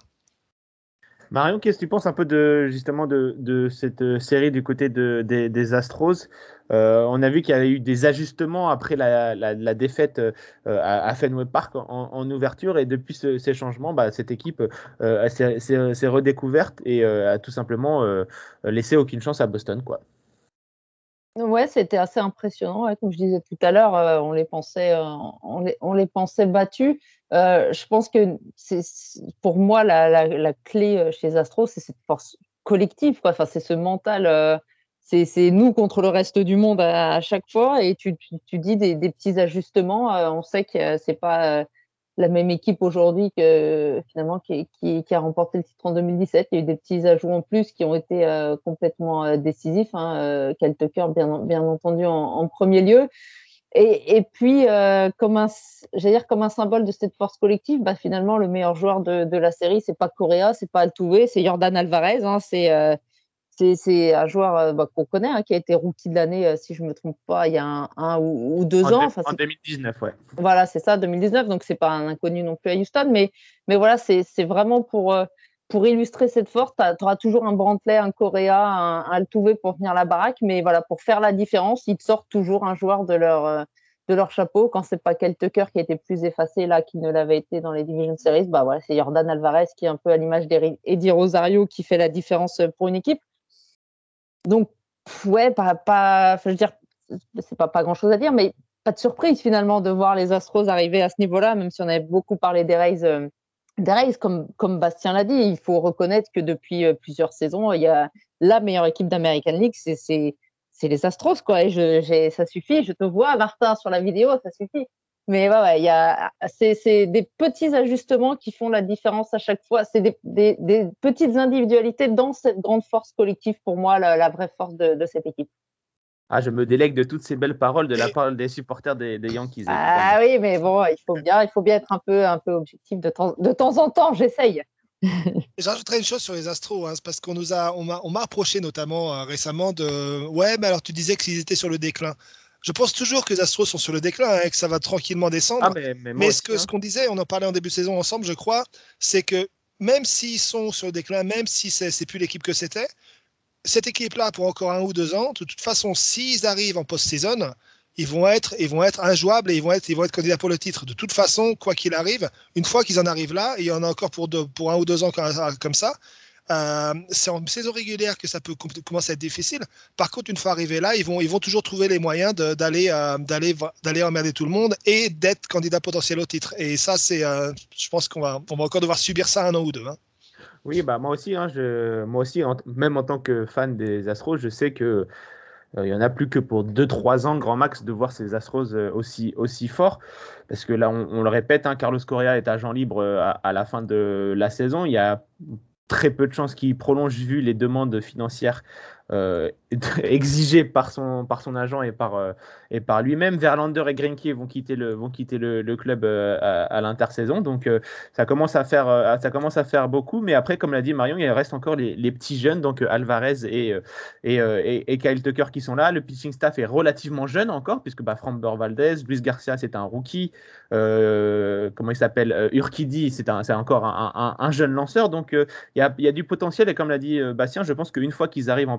Marion, qu'est-ce que tu penses un peu de justement de, cette série du côté de, des, des Astros? Euh, On a vu qu'il y a eu des ajustements après la, défaite euh, à, Fenway Park en, ouverture et depuis ce, ces changements, bah, cette équipe euh, s'est redécouverte et a tout simplement laissé aucune chance à Boston, quoi. Ouais, c'était assez impressionnant. Comme je disais tout à l'heure, on les pensait, on, les, les pensait battus. Je pense que pour moi la, clé chez Astro, c'est cette force collective. Enfin, c'est ce mental. C'est nous contre le reste du monde à, chaque fois. Et tu, dis des, petits ajustements. on sait que c'est pas la même équipe aujourd'hui que finalement qui, a remporté le titre en 2017. Il y a eu des petits ajouts en plus qui ont été complètement décisifs. Hein, Tucker, bien, entendu, en, premier lieu. Et, puis, comme un, dire comme un symbole de cette force collective, bah, finalement, le meilleur joueur de, de la série, c'est pas Correa, c'est pas Altuve, c'est Jordan Alvarez. Hein, c'est c'est un joueur euh, bah, qu'on connaît, hein, qui a été rookie de l'année, euh, si je ne me trompe pas, il y a un, ou, deux ans. en 2019, ouais. Voilà, c'est ça, 2019. Donc, c'est pas un inconnu non plus à Houston. Mais, mais voilà, c'est vraiment pour, euh, pour illustrer cette force. Tu auras toujours un Brantley, un Correa, un, un Altuve pour tenir la baraque. Mais voilà, pour faire la différence, ils te sortent toujours un joueur de leur, de leur chapeau. Quand c'est pas Kel Tucker qui a été plus effacé là qu'il ne l'avait été dans les Division Series, bah voilà, c'est Jordan Alvarez qui est un peu à l'image d'Eddie Rosario qui fait la différence pour une équipe. Donc, ouais, pas, pas, je veux dire, c'est pas, pas grand chose à dire, mais pas de surprise finalement de voir les Astros arriver à ce niveau-là, même si on avait beaucoup parlé des Rays. Euh, des Rays, comme, comme Bastien l'a dit, il faut reconnaître que depuis euh, plusieurs saisons, il y a la meilleure équipe d'American League, c'est les Astros, quoi. Et je, ça suffit, je te vois, Martin, sur la vidéo, ça suffit. Mais ouais, il y a, c'est, des petits ajustements qui font la différence à chaque fois. C'est des, des, petites individualités dans cette grande force collective, pour moi, la, vraie force de, de, cette équipe. Ah, je me délègue de toutes ces belles paroles de la part des supporters des, des Yankees. Ah oui, mais bon, il faut bien, il faut bien être un peu, un peu objectif de temps, de temps en temps. J'essaye. J'ajouterais une chose sur les Astros, hein, parce qu'on nous a, on m'a approché notamment euh, récemment de, ouais, mais alors tu disais qu'ils étaient sur le déclin je pense toujours que les Astros sont sur le déclin hein, et que ça va tranquillement descendre. Ah, mais, ce que ce qu'on disait, on en parlait en début de saison ensemble, je crois, c'est que même s'ils sont sur le déclin, même si c'est plus l'équipe que c'était, cette équipe-là, pour encore un ou deux ans, de toute façon, s'ils arrivent en post-saison, ils vont être, ils vont être injouables et ils vont être, ils vont être candidats pour le titre. De toute façon, quoi qu'il arrive, une fois qu'ils en arrivent là, et il y en a encore pour, pour un ou deux ans comme ça, euh, c'est en saison régulière que ça peut commencer à être difficile. Par contre, une fois arrivé là, ils vont, toujours trouver les moyens d'aller euh, d'aller emmerder tout le monde et d'être candidat potentiel au titre. Et ça, euh, je pense qu'on va, encore devoir subir ça un an ou deux. Hein. Oui, bah moi aussi, hein, moi aussi, même en tant que fan des Astros, je sais que il y en a plus que pour 2-3 ans, grand max, de voir ces Astros aussi, aussi forts. Parce que là, on, le répète, hein, Carlos Correa est agent libre à, à, la fin de la saison. Il y a très peu de chances qu'il prolonge vu les demandes financières euh, exigé par son, par son agent et par, euh, par lui-même. Verlander et Greinke vont quitter le, vont quitter le, club euh, à, l'intersaison. Donc ça, commence à faire, ça commence à faire beaucoup. Mais après, comme l'a dit Marion, il reste encore les, les petits jeunes, donc Alvarez et, et, et, Kyle Tucker qui sont là. Le pitching staff est relativement jeune encore, puisque bah, Framber Valdez, Luis Garcia, c'est un rookie. comment il s'appelle? Urquidi, c'est encore un, un, un, jeune lanceur. Donc il y a, y, a, du potentiel. Et comme l'a dit Bastien, je pense qu'une fois qu'ils arrivent en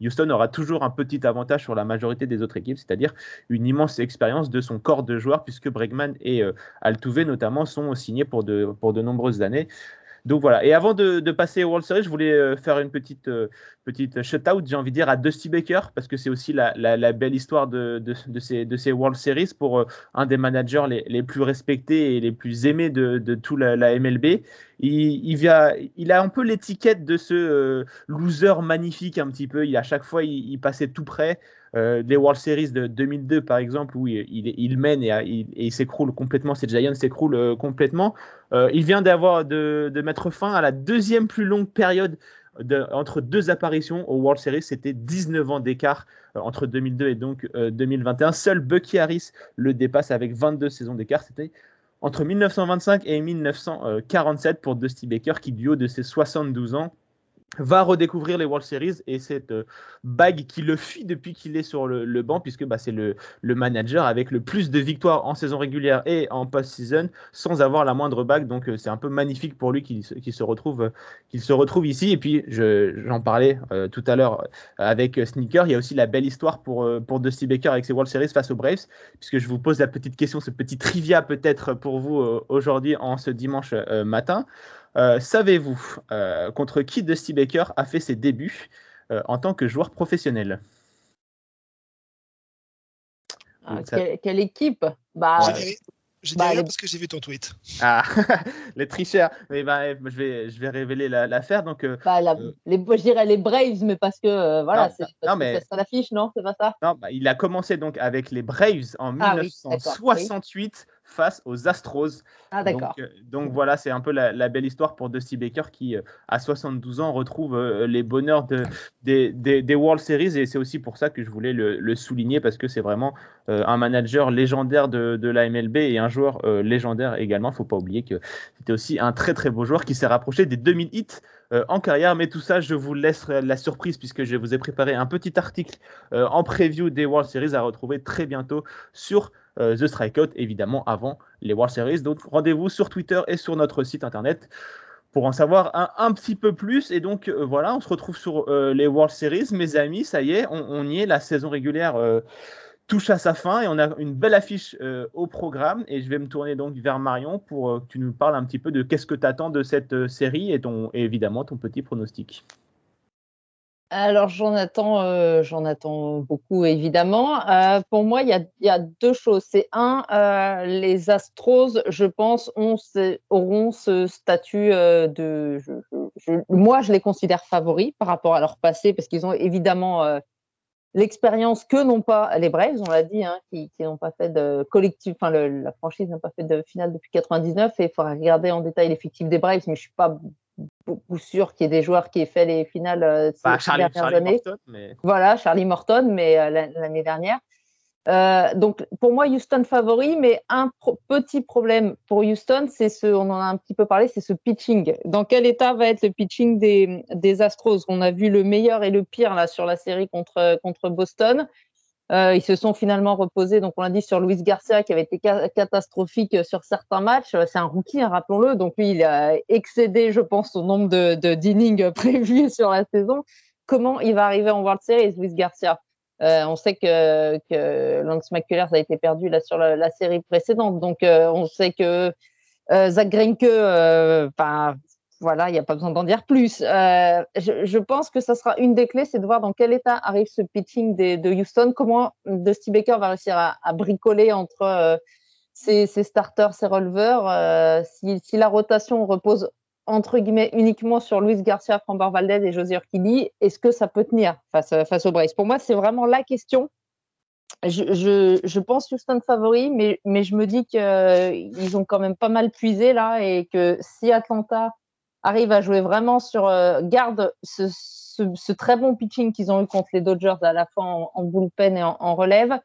Houston aura toujours un petit avantage sur la majorité des autres équipes, c'est-à-dire une immense expérience de son corps de joueurs, puisque Bregman et euh, Altuve notamment sont signés pour de nombreuses années. Donc voilà. Et avant de, passer au World Series, je voulais euh, faire une petite, euh, petite shutout, j'ai envie de dire, à Dusty Baker, parce que c'est aussi la, belle histoire de, de, ces, de ces World Series pour euh, un des managers les, plus respectés et les plus aimés de, de tout la, MLB. Il, il a un peu l'étiquette de ce loser magnifique, un petit peu. Il, à chaque fois, il passait tout près. Euh, les World Series de 2002, par exemple, où il, mène et, il, s'écroule complètement, ces Giants s'écroulent euh, complètement. Euh, il vient d'avoir de, mettre fin à la deuxième plus longue période entre deux apparitions au World Series. C'était 19 ans d'écart entre 2002 et donc 2021. Seul Bucky Harris le dépasse avec 22 saisons d'écart. C'était entre 1925 et 1947 pour Dusty Baker qui, du haut de ses 72 ans, va redécouvrir les World Series et cette euh, bague qui le fuit depuis qu'il est sur le, banc, puisque bah, c'est le, manager avec le plus de victoires en saison régulière et en post-season sans avoir la moindre bague. Donc euh, c'est un peu magnifique pour lui qu'il se, se retrouve ici. Et puis j'en parlais euh, tout à l'heure avec Sneaker, il y a aussi la belle histoire pour, pour Dusty Baker avec ses World Series face aux Braves, puisque je vous pose la petite question, ce petit trivia peut-être pour vous aujourd'hui en ce dimanche matin. Euh, savez-vous euh, contre qui Dusty Baker a fait ses débuts euh, en tant que joueur professionnel? Ah, quelle, équipe? Bah, j'ai bah, parce que j'ai vu ton tweet. Ah, les tricheurs. Mais bah, je, vais, je vais révéler l'affaire. donc, bah, les, je dirais les Braves, mais parce que voilà, c'est ça l'affiche, non? C'est pas ça? Non, bah, il a commencé donc avec les Braves en 1968. Ah face aux Astros. Ah, d'accord. Donc, voilà, c'est un peu la, belle histoire pour Dusty Baker qui, à 72 ans, retrouve les bonheurs de, des, des, World Series. Et c'est aussi pour ça que je voulais le, souligner parce que c'est vraiment un manager légendaire de, de, la MLB et un joueur légendaire également. Il ne faut pas oublier que c'était aussi un très très beau joueur qui s'est rapproché des 2000 hits euh, en carrière. Mais tout ça, je vous laisse la surprise puisque je vous ai préparé un petit article euh, en preview des World Series à retrouver très bientôt sur euh, The Strikeout, évidemment avant les World Series. Donc rendez-vous sur Twitter et sur notre site internet pour en savoir un, petit peu plus. Et donc voilà, on se retrouve sur les World Series. Mes amis, ça y est, on, on y est, la saison régulière touche à sa fin et on a une belle affiche euh, au programme. Et je vais me tourner donc vers Marion pour euh, que tu nous parles un petit peu de qu'est-ce que tu attends de cette euh, série et, ton, évidemment ton petit pronostic. Alors j'en attends, j'en attends beaucoup évidemment. pour moi, il y a, deux choses. C'est un, les Astros, je pense, ont, auront ce statut de. moi, je les considère favoris par rapport à leur passé parce qu'ils ont évidemment l'expérience que n'ont pas les Braves, on l'a dit, hein, qui, n'ont pas fait de collectif, enfin la franchise n'a pas fait de finale depuis 99 et il faudra regarder en détail l'effectif des Braves, mais je suis pas beaucoup sûr qu'il y ait des joueurs qui aient fait les finales euh, ces, bah, dernières années. Voilà, Charlie Morton, mais euh, l'année dernière. Euh, donc pour moi, Houston favori, mais un petit problème pour Houston, c'est ce, on en a un petit peu parlé, c'est ce pitching. Dans quel état va être le pitching des, Astros? On a vu le meilleur et le pire là sur la série contre contre Boston. Euh, ils se sont finalement reposés, donc on l'a dit sur Luis Garcia qui avait été catastrophique sur certains matchs. C'est un rookie, hein, rappelons-le, donc lui il a excédé, je pense, au nombre de, de d'innings prévus sur la saison. Comment il va arriver en World Series, Luis Garcia? Euh, on sait que, Lance McCullers a été perdu là sur la, série précédente, donc euh, on sait que euh, Zach Greinke, voilà, il n'y a pas besoin d'en dire plus. Je, pense que ça sera une des clés, c'est de voir dans quel état arrive ce pitching de Houston, comment Dusty Baker va réussir à, bricoler entre ses, starters, ses releveurs. Si, la rotation repose entre guillemets uniquement sur Luis Garcia, Framber Valdez et José Urquidi, est-ce que ça peut tenir face, face aux Braves Pour moi, c'est vraiment la question. Je, je, pense Houston favori, mais, mais je me dis qu'ils euh, ont quand même pas mal puisé là et que si Atlanta arrive à jouer vraiment sur, euh, garde ce, ce, très bon pitching qu'ils ont eu contre les Dodgers à la fois en, bullpen et en relève,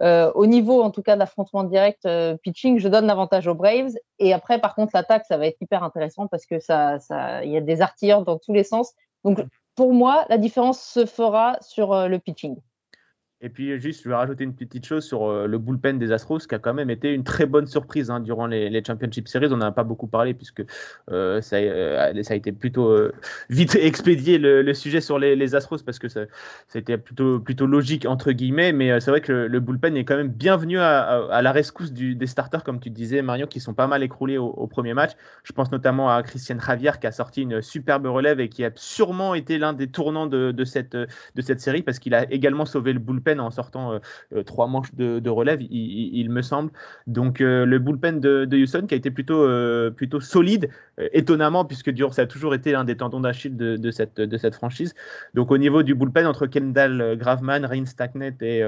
euh, au niveau, en tout cas, d'affrontement direct euh, pitching, je donne l'avantage aux Braves. Et après, par contre, l'attaque, ça va être hyper intéressant parce que ça, ça, il y a des artilleurs dans tous les sens. Donc, pour moi, la différence se fera sur euh, le pitching. Et puis juste, je vais rajouter une petite chose sur euh, le bullpen des Astros, qui a quand même été une très bonne surprise hein, durant les, Championship Series. On n'en a pas beaucoup parlé puisque euh, ça, euh, ça, a été plutôt vite expédié le, sujet sur les, Astros parce que ça, ça, a été plutôt, plutôt logique entre guillemets. Mais c'est vrai que le, bullpen est quand même bienvenu à, la rescousse des starters, comme tu disais, Mario, qui sont pas mal écroulés au, premier match. Je pense notamment à Christian Javier qui a sorti une superbe relève et qui a sûrement été l'un des tournants de, de, cette, de cette série parce qu'il a également sauvé le bullpen en sortant euh, euh, trois manches de, relève, il, me semble. Donc euh, le bullpen de, Houston qui a été plutôt, plutôt solide, étonnamment, puisque ça a toujours été l'un des tendons d'Achille de, cette, de franchise. Donc au niveau du bullpen, entre Kendall Graveman, Ryan Stacknet et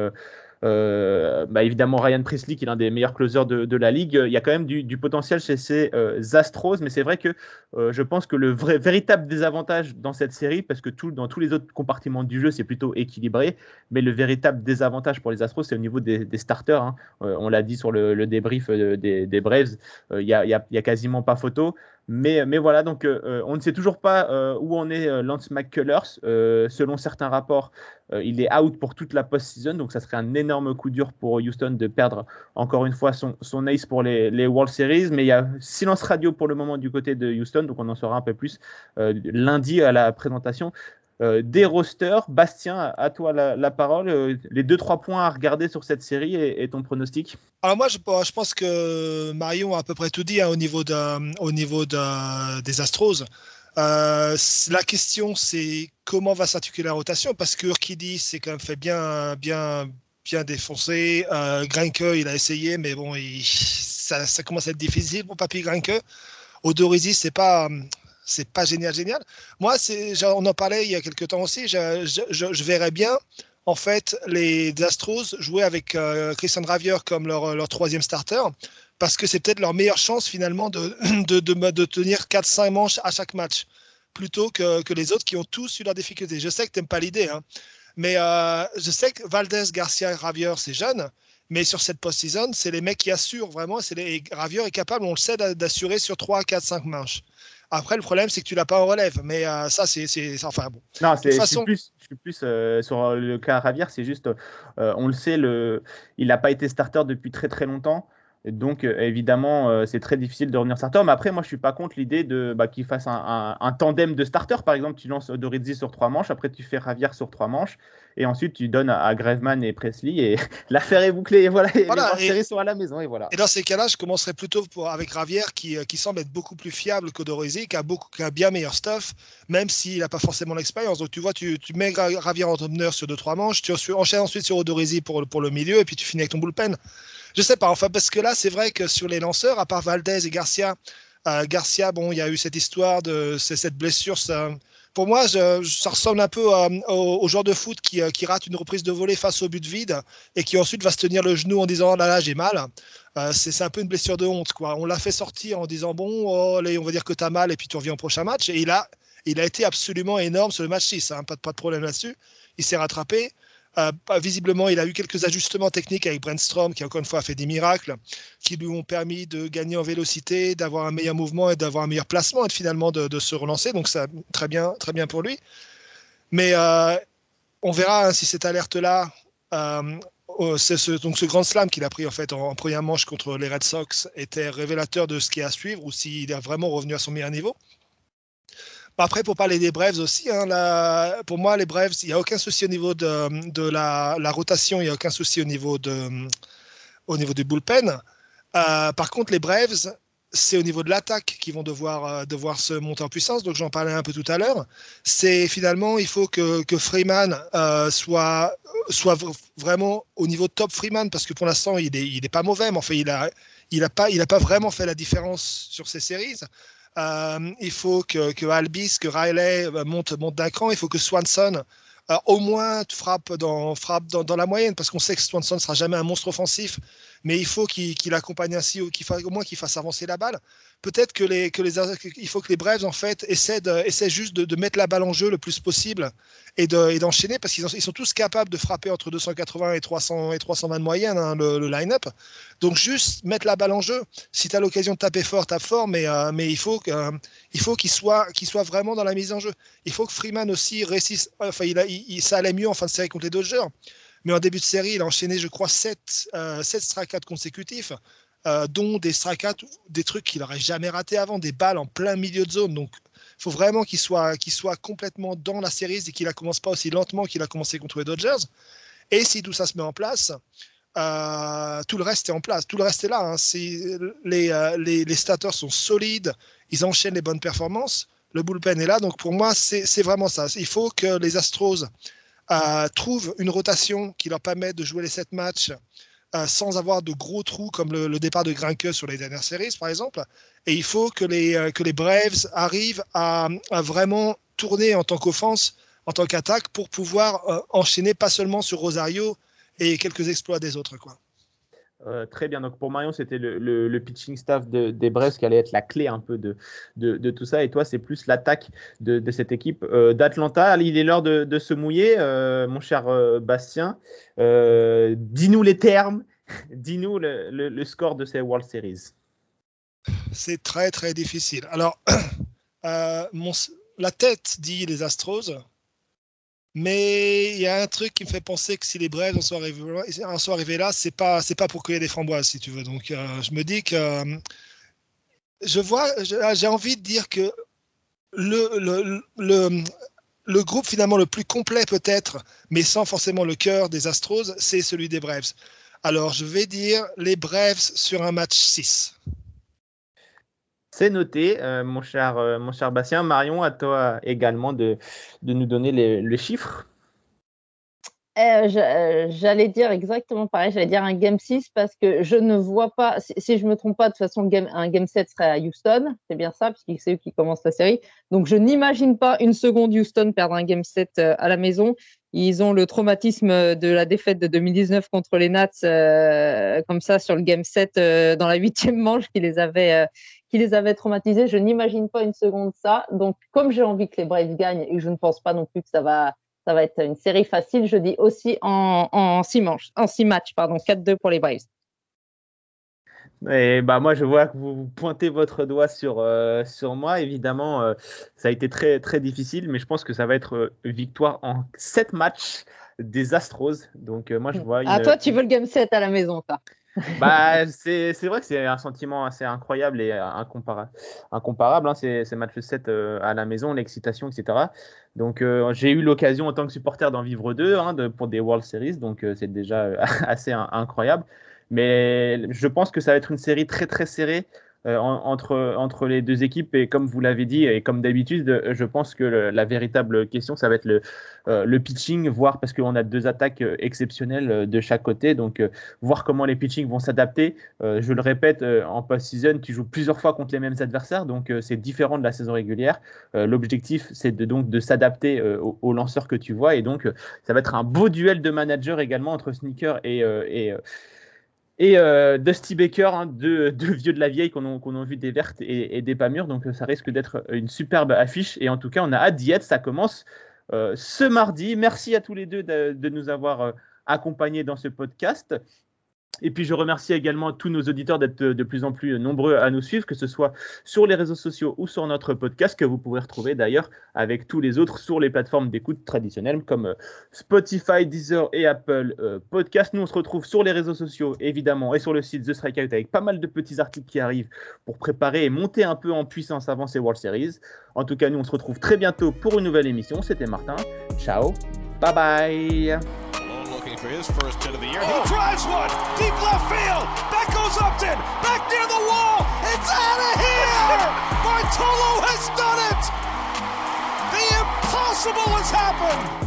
euh, bah évidemment, Ryan Presley, qui est l'un des meilleurs closers de, la ligue. Il y a quand même du, potentiel chez ces euh, Astros, mais c'est vrai que euh, je pense que le vrai, véritable désavantage dans cette série, parce que dans tous les autres compartiments du jeu, c'est plutôt équilibré, mais le véritable désavantage pour les Astros, c'est au niveau des, starters. Hein. on l'a dit sur le, débrief des, Braves, il n'y a, a, quasiment pas photo. Mais, voilà, donc euh, euh, on ne sait toujours pas euh, où en est Lance McCullers. selon certains rapports, il est out pour toute la post-season, donc ça serait un énorme coup dur pour Houston de perdre encore une fois son, ace pour les, World Series. Mais il y a silence radio pour le moment du côté de Houston, donc on en saura un peu plus lundi à la présentation. Euh, des rosters. Bastien, à toi la, parole. Euh, les deux trois points à regarder sur cette série et, ton pronostic. Alors moi, je, je, pense que Marion a à peu près tout dit hein, au niveau, de, des Astros. Euh, la question, c'est comment va s'articuler la rotation? Parce que Urquidi s'est quand même fait bien, bien, bien défoncer. Euh, il a essayé, mais bon, ça, ça, commence à être difficile pour Papy Grinke. Odorizzi, c'est pas, c'est pas génial, génial. Moi, on en parlait il y a quelques temps aussi, je, verrais bien en fait, les Astros jouaient avec Christian Ravier comme leur, leur troisième starter parce que c'est peut-être leur meilleure chance finalement de, de, de, tenir 4-5 manches à chaque match, plutôt que, que, les autres qui ont tous eu leurs difficultés. Je sais que tu n'aimes pas l'idée, hein, mais euh, je sais que Valdez, Garcia Ravier, c'est jeune, mais sur cette post-season, c'est les mecs qui assurent vraiment. Les, Ravier est capable, on le sait, d'assurer sur 3, 4, 5 manches. Après, le problème, c'est que tu l'as pas en relève. Mais euh, ça, c'est. Enfin, bon. Non, c'est, façon... je suis plus, euh, sur le cas Ravier. C'est juste, on le sait, le, il n'a pas été starter depuis très très longtemps. Donc, euh, évidemment, euh, c'est très difficile de revenir starter. Mais après, moi, je suis pas contre l'idée de bah, qu'il fasse un, tandem de starters. Par exemple, tu lances Dorizzi sur trois manches, après tu fais Ravière sur trois manches, et ensuite tu donnes à, Graveman et Presley, et l'affaire est bouclée. Et voilà, les séries sont à la maison, et voilà. Et dans ces cas-là, je commencerai plutôt avec Ravière, qui, euh, qui, semble être beaucoup plus fiable que Dorizzi, qui a, beaucoup, qui a bien meilleur stuff, même s'il n'a pas forcément l'expérience. Donc, tu vois, tu, tu mets Ravière en meneur sur deux, trois manches, tu enchaînes ensuite sur Odorizzi pour, pour le milieu, et puis tu finis avec ton bullpen. Je sais pas, enfin, parce que là, c'est vrai que sur les lanceurs, à part Valdez et Garcia, euh, Garcia, bon, il y a eu cette histoire de cette blessure. Ça, pour moi, ça ressemble un peu euh, au, joueur de foot qui, euh, qui, rate une reprise de volée face au but vide et qui ensuite va se tenir le genou en disant là là j'ai mal. c'est un peu une blessure de honte quoi. On l'a fait sortir en disant bon, oh, allez, on va dire que tu as mal et puis tu reviens au prochain match. Et il a, il a été absolument énorme sur le match 6, hein, pas de problème là-dessus. Il s'est rattrapé. Euh, visiblement, il a eu quelques ajustements techniques avec Brentstrom, qui encore une fois a fait des miracles, qui lui ont permis de gagner en vélocité, d'avoir un meilleur mouvement et d'avoir un meilleur placement et finalement de, se relancer. Donc, ça, très bien, très bien pour lui. Mais euh, on verra hein, si cette alerte-là, euh, ce, donc ce grand slam qu'il a pris en fait en, première manche contre les Red Sox, était révélateur de ce qui est à suivre ou s'il est vraiment revenu à son meilleur niveau. Après, pour parler des Braves aussi, hein, pour moi, les Braves, il n'y a aucun souci au niveau de, la, rotation, il n'y a aucun souci au niveau, du bullpen. Euh, par contre, les Braves, c'est au niveau de l'attaque qu'ils vont devoir, euh, devoir se monter en puissance. Donc, j'en parlais un peu tout à l'heure. C'est finalement, il faut que, Freeman euh, soit, vraiment au niveau top Freeman, parce que pour l'instant, il n'est pas mauvais, mais en fait, il n'a il a pas, pas vraiment fait la différence sur ces séries. Euh, il faut que, que, Albis, que Riley euh, monte, monte d'un cran. Il faut que Swanson euh, au moins frappe dans, frappe dans, dans la moyenne, parce qu'on sait que Swanson ne sera jamais un monstre offensif mais il faut qu'il accompagne ainsi, ou qu'il au moins qu'il fasse avancer la balle. Peut-être que les, il faut que les Braves en fait essaient, essaient juste de, mettre la balle en jeu le plus possible et d'enchaîner parce qu'ils ils sont tous capables de frapper entre 280 et 300 et 320 de moyenne hein, le, line-up. Donc juste mettre la balle en jeu. Si tu as l'occasion de taper fort, tape fort, mais, euh, mais il faut euh, qu'il soit, qu'il soit vraiment dans la mise en jeu. Il faut que Freeman aussi réussisse. Enfin, il, ça allait mieux en fin de série contre les Dodgers. Mais en début de série, il a enchaîné, je crois, 7, euh, strikeouts consécutifs, euh, dont des strikeouts, des trucs qu'il n'aurait jamais raté avant, des balles en plein milieu de zone. Donc, il faut vraiment qu'il soit, qu'il soit complètement dans la série et qu'il ne commence pas aussi lentement qu'il a commencé contre les Dodgers. Et si tout ça se met en place, euh, tout le reste est en place. Tout le reste est là. Hein. Les, euh, sont solides, ils enchaînent les bonnes performances. Le bullpen est là. Donc pour moi, c'est vraiment ça. Il faut que les Astros euh, trouvent une rotation qui leur permet de jouer les sept matchs euh, sans avoir de gros trous comme le, départ de Grinke sur les dernières séries, par exemple. Et il faut que les, euh, que les Braves arrivent à, vraiment tourner en tant qu'offense, en tant qu'attaque, pour pouvoir enchaîner pas seulement sur Rosario et quelques exploits des autres. Quoi. Euh, très bien. Donc pour Marion, c'était le, pitching staff des Braves qui allait être la clé un peu de, de, tout ça. Et toi, c'est plus l'attaque de, cette équipe euh, d'Atlanta. Il est l'heure de, se mouiller, euh, mon cher Bastien. dis-nous les termes, dis-nous le, score de ces World Series. C'est très très difficile. Alors, la tête dit les Astros. Mais il y a un truc qui me fait penser que si les Braves en sont arrivés, là, c'est pas c'est pas pour cueillir des framboises, si tu veux. Donc, euh, je me dis que euh, je vois, j'ai envie de dire que le, le, le, le, groupe finalement le plus complet peut-être, mais sans forcément le cœur des Astros, c'est celui des Braves. Alors, je vais dire les Braves sur un match 6. C'est noté, euh, mon, cher, euh, mon cher Bastien. Marion, à toi également de, nous donner les, chiffres. Euh, j'allais dire exactement pareil, j'allais dire un game 6 parce que je ne vois pas, si, je ne me trompe pas, de toute façon, un game 7 serait à Houston, c'est bien ça, puisque c'est eux qui commencent la série. Donc je n'imagine pas une seconde Houston perdre un game 7 à la maison. Ils ont le traumatisme de la défaite de 2019 contre les Nats, euh, comme ça, sur le game 7 euh, dans la huitième manche qui les avait, euh, qui les avait traumatisés. Je n'imagine pas une seconde ça. Donc, comme j'ai envie que les Braves gagnent et je ne pense pas non plus que ça va, être une série facile, je dis aussi en, en six en six matchs, pardon, 4-2 pour les Braves. Et bah moi je vois que vous pointez votre doigt sur, euh, sur moi. Évidemment, euh, ça a été très très difficile, mais je pense que ça va être euh, victoire en 7 matchs des Astros. Donc moi je vois. Ah toi tu veux le game 7 à la maison, ça. bah, c'est vrai que c'est un sentiment assez incroyable et incomparable, incomparable hein, ces, ces, matchs 7 à la maison, l'excitation, etc. Donc j'ai eu l'occasion en tant que supporter d'en vivre deux hein, de, pour des World Series, donc c'est déjà assez incroyable. Mais je pense que ça va être une série très très serrée euh, entre, entre les deux équipes. Et comme vous l'avez dit, et comme d'habitude, je pense que la véritable question, ça va être le, euh, le pitching, voir parce qu'on a deux attaques euh, exceptionnelles de chaque côté. Donc, voir comment les pitchings vont s'adapter. je le répète, en post-season, tu joues plusieurs fois contre les mêmes adversaires. Donc, c'est différent de la saison régulière. L'objectif, c'est de, donc de s'adapter aux, lanceurs que tu vois. Et donc, ça va être un beau duel de managers également entre Sneaker et et euh, Dusty Baker, hein, deux, vieux de la vieille qu'on a, vu des vertes et, des pas mûres. Donc ça risque d'être une superbe affiche. Et en tout cas, on a hâte d'y être. Ça commence euh, ce mardi. Merci à tous les deux de, nous avoir euh, accompagnés dans ce podcast. Et puis je remercie également tous nos auditeurs d'être de plus en plus nombreux à nous suivre, que ce soit sur les réseaux sociaux ou sur notre podcast, que vous pouvez retrouver d'ailleurs avec tous les autres sur les plateformes d'écoute traditionnelles comme euh, Spotify, Deezer et Apple euh, Podcast. Nous, on se retrouve sur les réseaux sociaux, évidemment, et sur le site The Strikeout avec pas mal de petits articles qui arrivent pour préparer et monter un peu en puissance avant ces World Series. En tout cas, nous, on se retrouve très bientôt pour une nouvelle émission. C'était Martin. Ciao. Bye bye. For his first hit of the year. Oh. He drives one deep left field. That goes Upton back near the wall. It's out of here. Bartolo has done it. The impossible has happened.